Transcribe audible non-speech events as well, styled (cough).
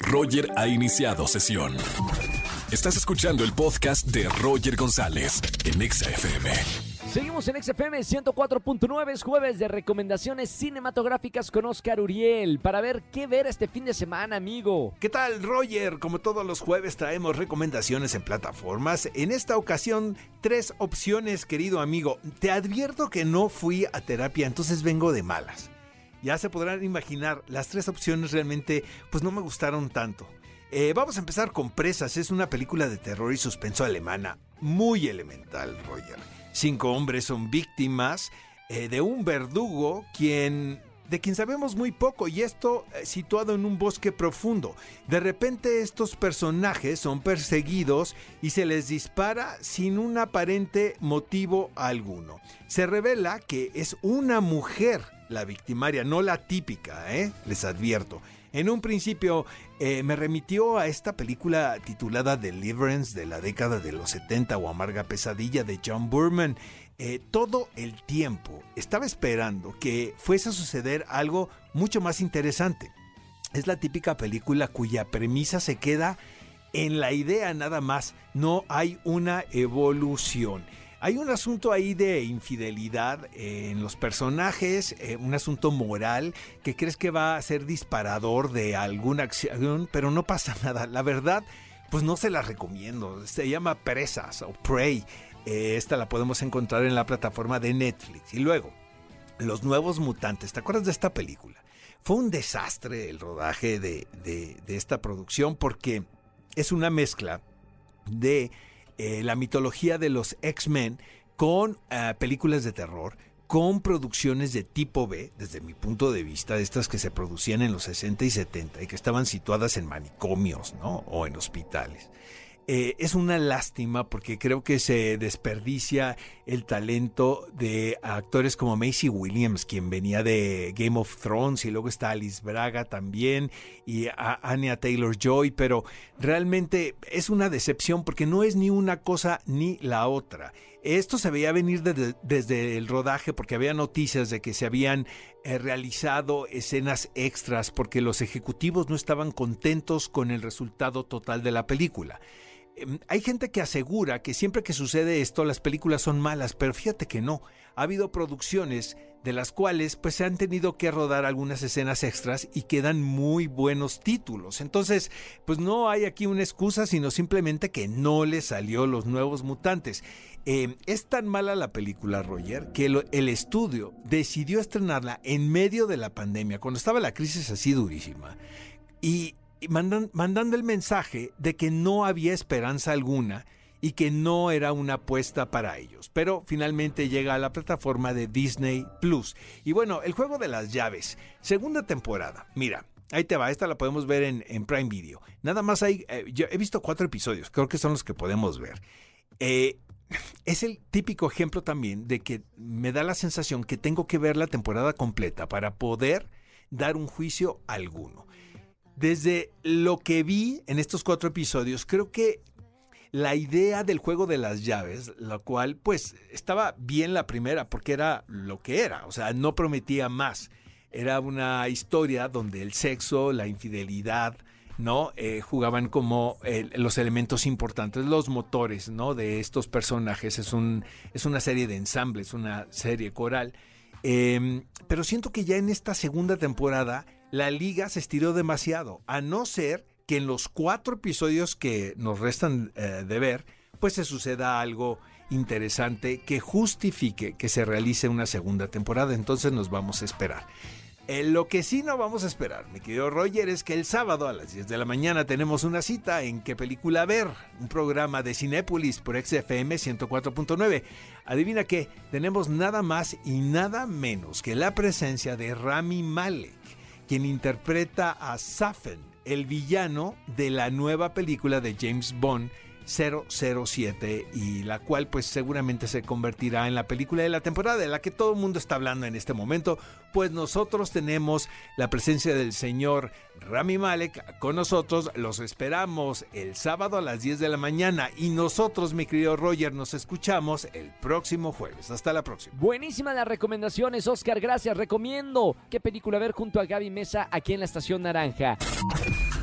Roger ha iniciado sesión. Estás escuchando el podcast de Roger González en XFM. Seguimos en XFM 104.9, es jueves de recomendaciones cinematográficas con Oscar Uriel para ver qué ver este fin de semana, amigo. ¿Qué tal, Roger? Como todos los jueves traemos recomendaciones en plataformas. En esta ocasión, tres opciones, querido amigo. Te advierto que no fui a terapia, entonces vengo de malas. Ya se podrán imaginar, las tres opciones realmente pues no me gustaron tanto. Eh, vamos a empezar con Presas, es una película de terror y suspenso alemana, muy elemental, Roger. Cinco hombres son víctimas eh, de un verdugo de quien sabemos muy poco y esto eh, situado en un bosque profundo. De repente estos personajes son perseguidos y se les dispara sin un aparente motivo alguno. Se revela que es una mujer la victimaria, no la típica, ¿eh? les advierto. En un principio eh, me remitió a esta película titulada Deliverance de la década de los 70 o Amarga Pesadilla de John Burman. Eh, todo el tiempo estaba esperando que fuese a suceder algo mucho más interesante. Es la típica película cuya premisa se queda en la idea nada más, no hay una evolución. Hay un asunto ahí de infidelidad en los personajes, eh, un asunto moral que crees que va a ser disparador de alguna acción, pero no pasa (laughs) nada. La verdad, pues no se la recomiendo. Se llama Presas o Prey. Eh, esta la podemos encontrar en la plataforma de Netflix. Y luego, Los Nuevos Mutantes. ¿Te acuerdas de esta película? Fue un desastre el rodaje de esta producción porque es una mezcla de eh, la mitología de los X-Men con eh, películas de terror, con producciones de tipo B, desde mi punto de vista, estas que se producían en los 60 y 70 y que estaban situadas en manicomios, ¿no? O en hospitales. Eh, es una lástima porque creo que se desperdicia el talento de actores como Macy Williams, quien venía de Game of Thrones, y luego está Alice Braga también, y Anya Taylor Joy, pero realmente es una decepción porque no es ni una cosa ni la otra. Esto se veía venir desde, el rodaje porque había noticias de que se habían eh, realizado escenas extras porque los ejecutivos no estaban contentos con el resultado total de la película. Em, hay gente que asegura que siempre que sucede esto las películas son malas, pero fíjate que no. Ha habido producciones de las cuales pues se han tenido que rodar algunas escenas extras y quedan muy buenos títulos. Entonces, pues no hay aquí una excusa, sino simplemente que no le salió los nuevos mutantes. Em, es tan mala la película, Roger, que el estudio decidió estrenarla en medio de la pandemia, cuando estaba la crisis así durísima. Y mandando el mensaje de que no había esperanza alguna y que no era una apuesta para ellos. Pero finalmente llega a la plataforma de Disney Plus. Y bueno, el juego de las llaves, segunda temporada. Mira, ahí te va, esta la podemos ver en, Prime Video. Nada más hay, eh, yo he visto cuatro episodios, creo que son los que podemos ver. Eh, (laughs) es el típico ejemplo también de que me da la sensación que tengo que ver la temporada completa para poder dar un juicio alguno. Desde lo que vi en estos cuatro episodios, creo que la idea del juego de las llaves, la cual pues estaba bien la primera porque era lo que era, o sea, no prometía más. Era una historia donde el sexo, la infidelidad, ¿no? Eh, jugaban como los elementos importantes, los motores, ¿no? De estos personajes. Es, un, es una serie de ensambles, una serie coral. Em, pero siento que ya en esta segunda temporada la liga se estiró demasiado, a no ser que en los cuatro episodios que nos restan eh, de ver, pues se suceda algo interesante que justifique que se realice una segunda temporada. Entonces nos vamos a esperar. Eh, lo que sí no vamos a esperar, mi querido Roger, es que el sábado a las 10 de la mañana tenemos una cita en qué película ver, un programa de Cinépolis por XFM 104.9. Adivina qué, tenemos nada más y nada menos que la presencia de Rami Malek quien interpreta a Safen, el villano de la nueva película de James Bond 007 y la cual pues seguramente se convertirá en la película de la temporada de la que todo el mundo está hablando en este momento, pues nosotros tenemos la presencia del señor Rami Malek con nosotros, los esperamos el sábado a las 10 de la mañana y nosotros, mi querido Roger, nos escuchamos el próximo jueves. Hasta la próxima. Buenísimas las recomendaciones, Oscar, gracias. Recomiendo qué película ver junto a Gaby Mesa aquí en la Estación Naranja.